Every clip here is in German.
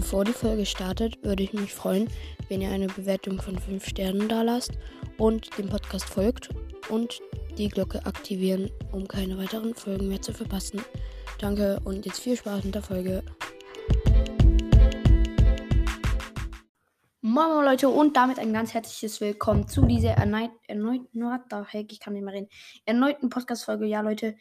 Bevor die Folge startet, würde ich mich freuen, wenn ihr eine Bewertung von 5 Sternen da lasst und dem Podcast folgt und die Glocke aktivieren, um keine weiteren Folgen mehr zu verpassen. Danke und jetzt viel Spaß mit der Folge. Moin moin Leute und damit ein ganz herzliches Willkommen zu dieser erneut, erneuten, what ich kann nicht mehr reden, erneuten Podcast-Folge. Ja Leute,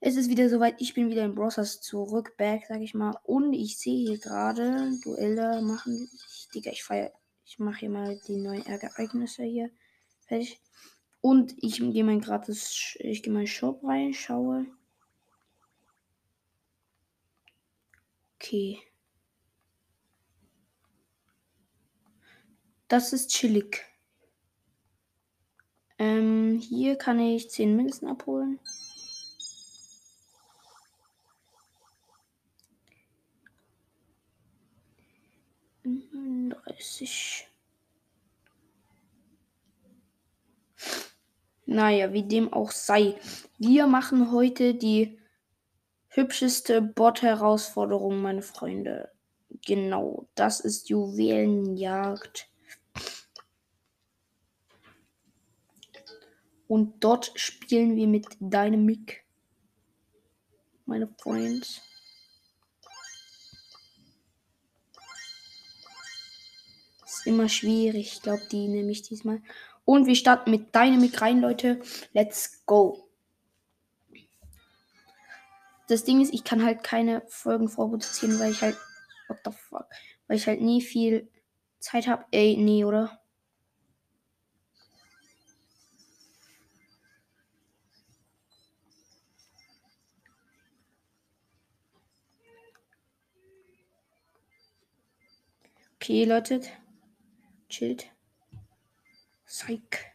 es ist wieder soweit, ich bin wieder in Browsers zurück, back, sag ich mal. Und ich sehe hier gerade Duelle machen. Ich, Digga, ich feier, ich mache hier mal die neuen Ereignisse hier fertig. Und ich gehe mal gratis, ich gehe in Shop rein, schaue. Okay. Das ist chillig. Ähm, hier kann ich 10 Münzen abholen. Dreißig. Naja, wie dem auch sei. Wir machen heute die hübscheste Bot-Herausforderung, meine Freunde. Genau, das ist Juwelenjagd. Und dort spielen wir mit Dynamic. Meine Freunde. Ist immer schwierig. Ich glaube, die nehme ich diesmal. Und wir starten mit Dynamic rein, Leute. Let's go. Das Ding ist, ich kann halt keine Folgen vorproduzieren, weil ich halt. What the fuck? Weil ich halt nie viel Zeit habe. Ey, nee, oder? Okay, Leute. Chillt. Psych.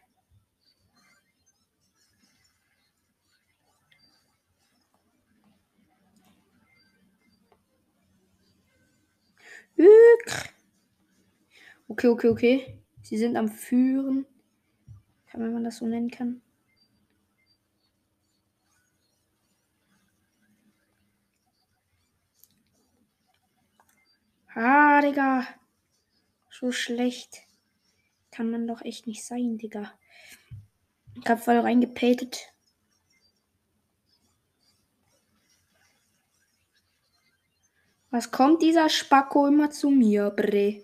Okay, okay, okay. Sie sind am Führen. Kann man das so nennen kann. Ah, Digga. So schlecht. Kann man doch echt nicht sein, Digga. Ich hab voll reingepetet. Was kommt dieser Spacko immer zu mir, Bre?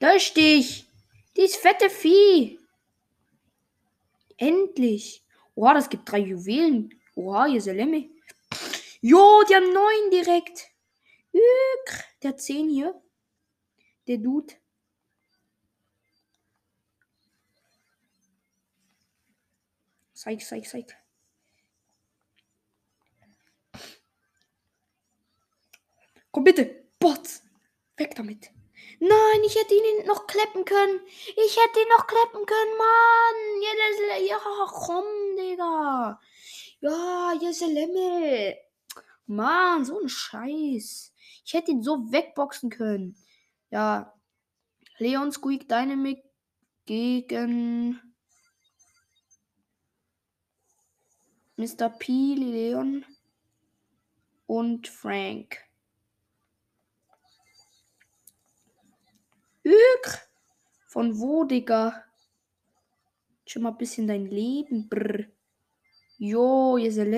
Lösch dich! Dies fette Vieh! Endlich! Oha, das gibt drei Juwelen. Oha, hier ist der Lemme. Jo, die haben neun direkt. Der hat zehn hier. Der Dude. Zeig, zeig, zeig. Komm bitte. Bot. Weg damit. Nein, ich hätte ihn noch kleppen können. Ich hätte ihn noch kleppen können, Mann. Ja, das, ja komm, Digga. Ja, hier ist der Lemme. Mann, so ein Scheiß. Ich hätte ihn so wegboxen können. Ja. Leon Squeak Dynamic gegen Mr. P, Leon und Frank. Ück! Von wo, Digga? Schon mal ein bisschen dein Leben, brr. Jo, ihr seid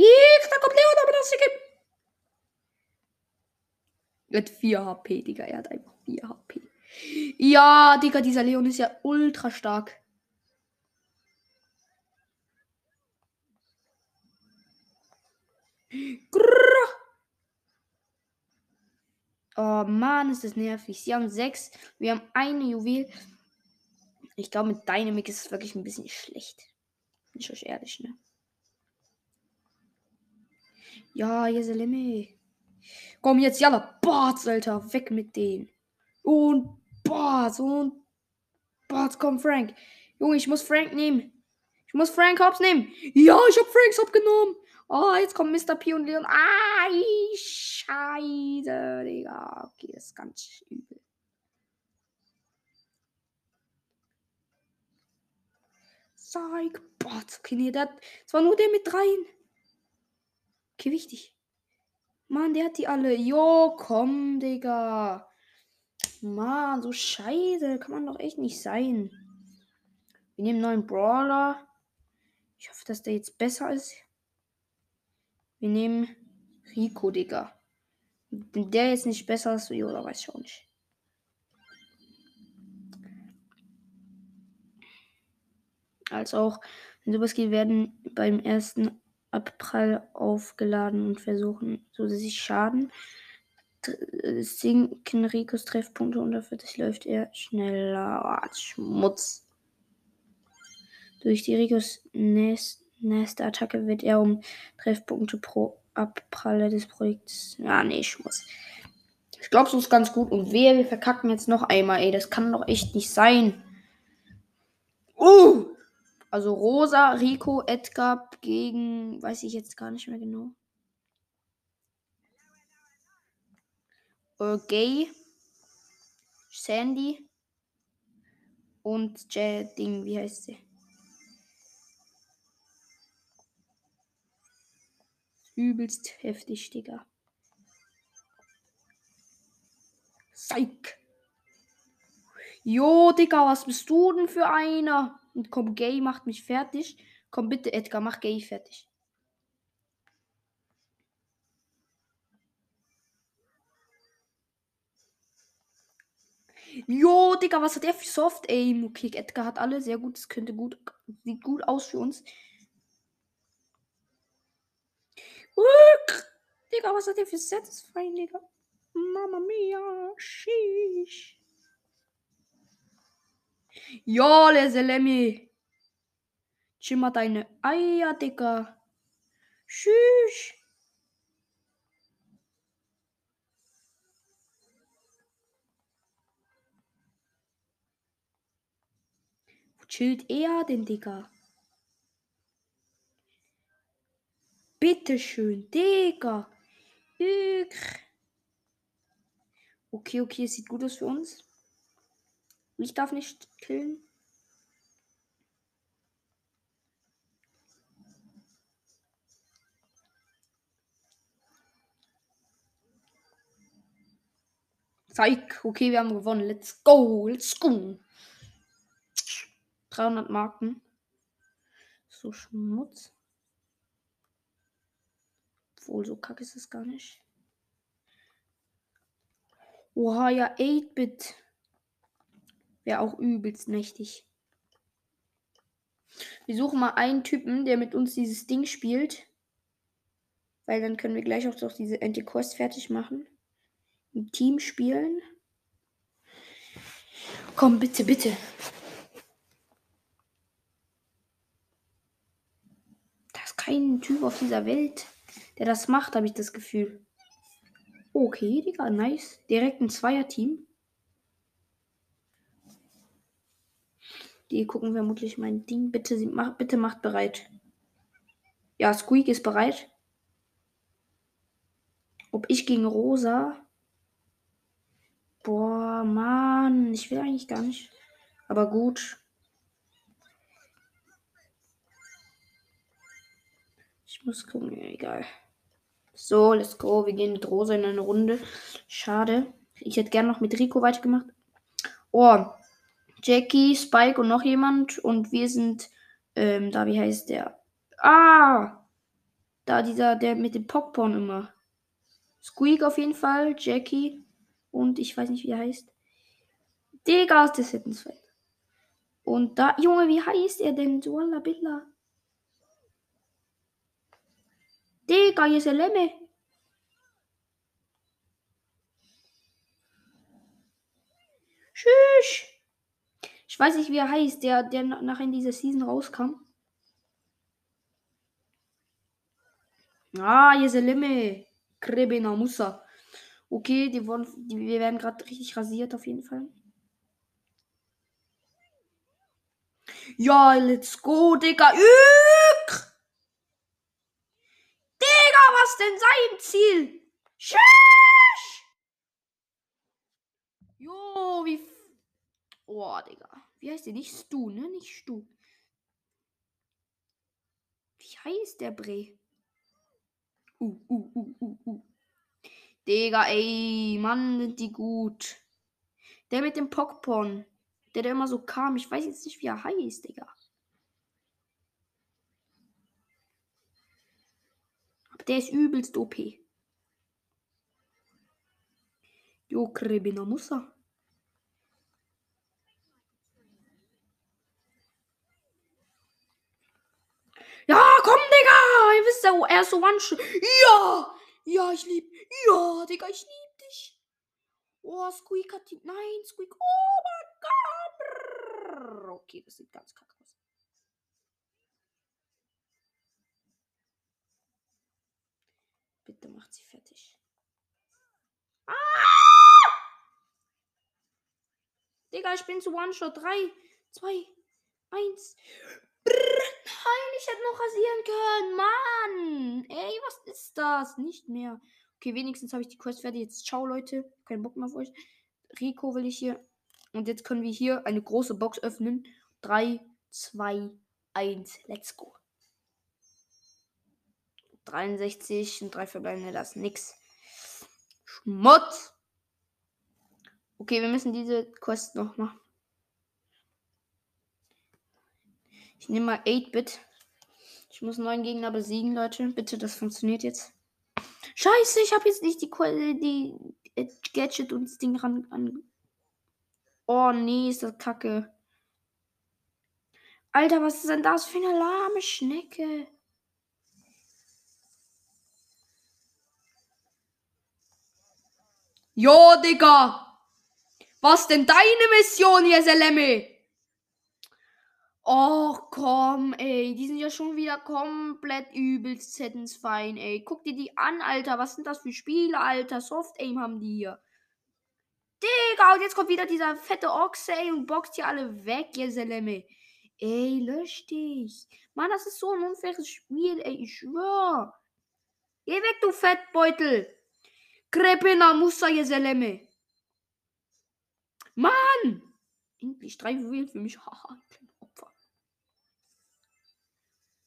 Ich, da kommt Leon, aber das. Er hat 4 HP, Digga. Er hat einfach 4 HP. Ja, Digga, dieser Leon ist ja ultra stark. Grrr. Oh Mann, ist das nervig. Sie haben 6. Wir haben eine Juwel. Ich glaube, mit Dynamic ist es wirklich ein bisschen schlecht. Bin ich euch ehrlich, ne? Ja, Jeseleme. Komm jetzt, Jalla. Barts, Alter. Weg mit denen. Und Barts und Barts, komm, Frank. Junge, ich muss Frank nehmen. Ich muss Frank Hobbs nehmen. Ja, ich hab Franks Hobbs genommen. Oh, jetzt kommen Mr. P und Leon. Ah, Scheiße, Digga. Okay, das ist ganz übel. Zeig. Boah, okay, nee, das, war nur der mit dreien. Okay, wichtig. Mann, der hat die alle. Jo, komm, Digga. Mann, so scheiße. Kann man doch echt nicht sein. Wir nehmen neuen Brawler. Ich hoffe, dass der jetzt besser ist. Wir nehmen Rico, Digga. Wenn der jetzt nicht besser ist, oder weiß ich auch nicht. Als auch, geht, werden beim ersten Abprall aufgeladen und versuchen zusätzlich Schaden. Sinken Ricos Treffpunkte unter 40 läuft er schneller. Oh, Schmutz. Durch die Ricos nächste Attacke wird er um Treffpunkte pro Abpralle des Projekts. Ja, nee, Schmutz. Ich glaube, so ist ganz gut. Und wehe, wir verkacken jetzt noch einmal, ey. Das kann doch echt nicht sein. Uh! Also Rosa, Rico, Edgar gegen, weiß ich jetzt gar nicht mehr genau. Äh, Gay, Sandy und J Ding, wie heißt sie? Übelst heftig, Digga. Psych. Jo, Digga, was bist du denn für einer? Und komm, Gay macht mich fertig. Komm bitte, Edgar, mach Gay fertig. Jo, Digga, was hat er für Soft Aim? Okay, Edgar hat alle sehr gut. Das könnte gut. Sieht gut aus für uns. Digga, was hat er für Satisfying, Digga? Mama mia, sheesh. Ja, Leselemi. Schimmer deine Eier, Digga. Tschüss. Wo chillt er denn, Digga? Bitteschön, Digga. Okay, okay, es sieht gut aus für uns. Ich darf nicht killen. Zeig. Okay, wir haben gewonnen. Let's go. Let's go. 300 Marken. So Schmutz. Obwohl, so kacke ist es gar nicht. Oha, ja, 8-Bit. Wäre auch übelst mächtig. Wir suchen mal einen Typen, der mit uns dieses Ding spielt. Weil dann können wir gleich auch noch diese Anti-Quest fertig machen. Im Team spielen. Komm, bitte, bitte. Da ist kein Typ auf dieser Welt, der das macht, habe ich das Gefühl. Okay, Digga, nice. Direkt ein Zweier-Team. Die gucken vermutlich mein Ding. Bitte, mach, bitte macht bereit. Ja, Squeak ist bereit. Ob ich gegen Rosa? Boah, Mann. Ich will eigentlich gar nicht. Aber gut. Ich muss gucken. egal. So, let's go. Wir gehen mit Rosa in eine Runde. Schade. Ich hätte gern noch mit Rico weitergemacht. Oh, Jackie, Spike und noch jemand. Und wir sind, ähm, da, wie heißt der? Ah! Da dieser, der mit dem Popcorn immer. Squeak auf jeden Fall, Jackie und ich weiß nicht, wie er heißt. Digga, ist das hätten zwei. Und da, Junge, wie heißt er denn? Walla Billa. Digga, hier ist der Lemme. Tschüss. Ich weiß nicht, wie er heißt, der, der nachher in dieser Season rauskam. Ah, hier ist der Limme. Krebena Musa. Okay, die wurden, die, wir werden gerade richtig rasiert auf jeden Fall. Ja, let's go, Digga. Ück! Digga, was denn sein Ziel? Tschüss! Jo, wie Oh, Digga. Wie heißt die? Nicht Stu, ne? Nicht Stu. Wie heißt der Bre? Uh, uh, uh, uh, uh. Digga, ey, Mann, sind die gut. Der mit dem Pockpon. Der, der immer so kam. Ich weiß jetzt nicht, wie er heißt, Digga. Aber der ist übelst OP. Jo, Krebiner muss er. Ja, komm, Digga! Ihr so one. Ja! Ja, ich lieb. Ja, Digga, ich lieb dich. Oh, Squeak hat die. Nein, Squeak. Oh mein Gott. Okay, das sieht ganz kacke aus. Bitte macht sie fertig. Ah! Digga, ich bin zu One-Shot. 3, 2, 1. Ich hätte noch rasieren können. Mann. Ey, was ist das? Nicht mehr. Okay, wenigstens habe ich die Quest fertig. Jetzt ciao, Leute. Kein Bock mehr auf euch. Rico will ich hier. Und jetzt können wir hier eine große Box öffnen. 3, 2, 1. Let's go. 63 und 3 verbleibende, das ist nix. Schmutz. Okay, wir müssen diese Quest noch machen. Ich nehme mal 8-Bit. Ich muss neun Gegner besiegen, Leute. Bitte, das funktioniert jetzt. Scheiße, ich habe jetzt nicht die, die, die Gadget und das Ding ran. An. Oh nee, ist das kacke. Alter, was ist denn das für eine lahme Schnecke? Jo, Digga! Was denn deine Mission hier, Seleme? Oh, komm, ey. Die sind ja schon wieder komplett übelst satisfying, ey. Guck dir die an, Alter. Was sind das für Spiele, Alter? Soft Aim haben die hier. Digga, und jetzt kommt wieder dieser fette Ochse, ey, und boxt hier alle weg, ihr Seleme. Ey, lösch dich. Mann, das ist so ein unfaires Spiel, ey. Ich schwör. Geh weg, du Fettbeutel. Krepina Musa, ihr Seleme. Mann! Endlich drei Juwelen für mich. Haha,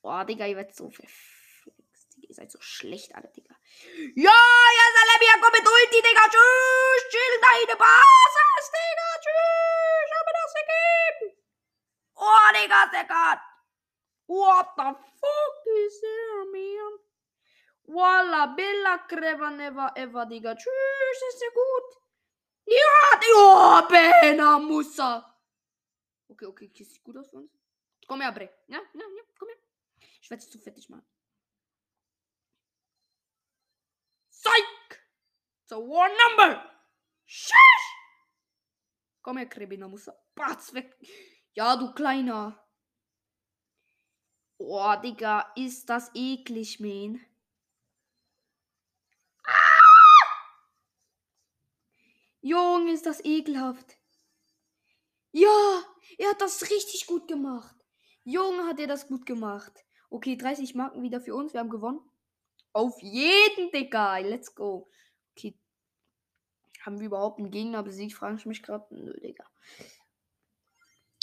Boah, Digga, ihr werdet so verflixt. Ihr seid so schlecht, alle, Digga. Ja, ja, Salabia, komm mit Ulti, Digga. Tschüss, chill deine Basis, Digga. Tschüss, hab mir das gegeben. Oh, Digga, Gott. What the fuck is there, man? Walla, Billa, Creva, never ever, Digga. Tschüss, ist ja gut. Ja, Digga, Bena, Musa. Okay, okay, okay, sieht gut aus für uns. Komm her, Bre. Ja, ja, ja, komm her. Ich werde es zu fertig machen. Psych! So one number! Shush! Komm her, Krebiner, muss Batz weg. Ja, du Kleiner. Oh, Digga, ist das eklig, man. Ah! Junge, ist das ekelhaft. Ja, er hat das richtig gut gemacht. Junge, hat er das gut gemacht. Okay, 30 Marken wieder für uns. Wir haben gewonnen. Auf jeden, Digga. Let's go. Okay. Haben wir überhaupt einen Gegner besiegt? Fragen ich mich gerade. Nö, Digga.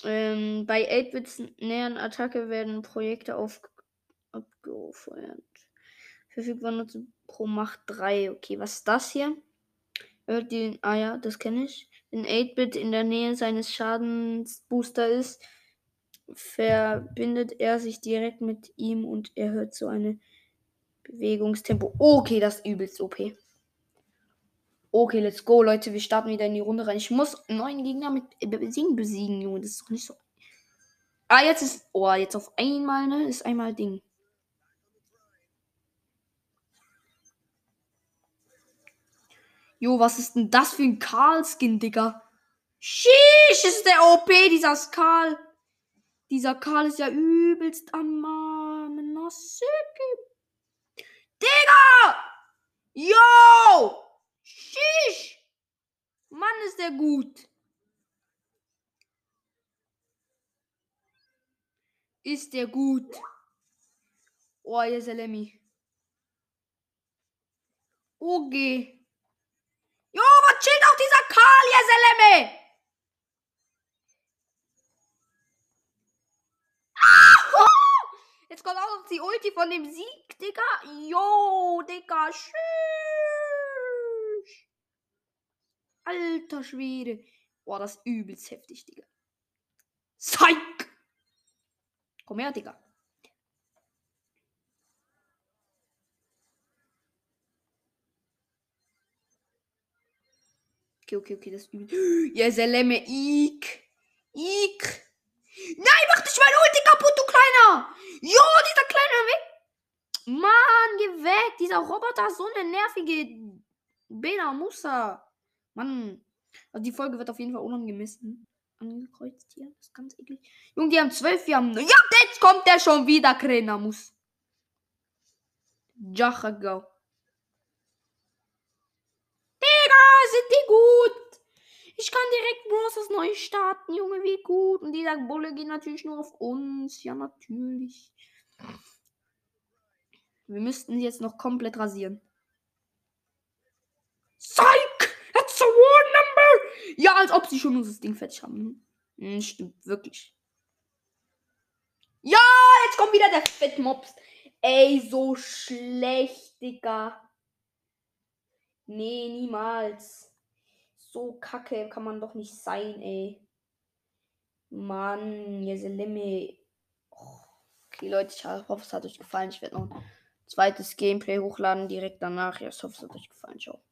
Ähm, bei 8-Bits näheren Attacke werden Projekte auf abgefeuert. Verfügbar Nutze pro Macht 3. Okay, was ist das hier? Die. Ah ja, das kenne ich. Wenn 8-Bit in der Nähe seines Schadensbooster ist, verbindet er sich direkt mit ihm und erhöht so eine Bewegungstempo. Okay, das ist übelst OP. Okay, let's go, Leute. Wir starten wieder in die Runde rein. Ich muss neuen Gegner mit Besiegen besiegen, Junge. Das ist doch nicht so. Ah, jetzt ist. Oh, jetzt auf einmal, ne? Ist einmal Ding. Jo, was ist denn das für ein Karl-Skin, Digga? Sheesh, ist der OP, dieser Karl. Dieser Karl ist ja übelst am Armen. Digga! Yo! Shish! Mann, ist der gut. Ist der gut. Oh, hier ist der Lemmy. Okay. Jo, was chillt auch dieser Karl, hier ist der Lemmy? Jetzt kommt auch noch die Ulti von dem Sieg, Digga. Jo, Digga. Tschüss. Alter Schwede. Boah, das ist übelst heftig, Digga. Psych! Komm her, Digga. Okay, okay, okay, das ist übel. Ja, Seleme, ik. Ik. Nein, mach dich meine Ulti kaputt, du Kleiner. Jo, dieser Kleine weg. Mann, geh weg. Dieser Roboter ist so eine nervige Bena Musa. Mann. Also die Folge wird auf jeden Fall unangemessen angekreuzt hier. Das ist ganz eklig. Junge, die haben zwölf, wir haben. Ja, jetzt kommt der schon wieder, Krenamus. Jacha, go. sind die gut. Ich kann direkt Bros. neu starten, Junge, wie gut. Und dieser Bulle geht natürlich nur auf uns. Ja, natürlich. Wir müssten sie jetzt noch komplett rasieren. Psych! That's a war number! Ja, als ob sie schon unser Ding fertig haben. Hm, stimmt, wirklich. Ja, jetzt kommt wieder der Fettmops. Ey, so schlecht, Digga. Nee, niemals. So kacke kann man doch nicht sein, ey. Mann, Jeselemme. Oh, okay, Leute, ich hoffe, es hat euch gefallen. Ich werde noch ein zweites Gameplay hochladen direkt danach. Ich hoffe, es hat euch gefallen. Ciao.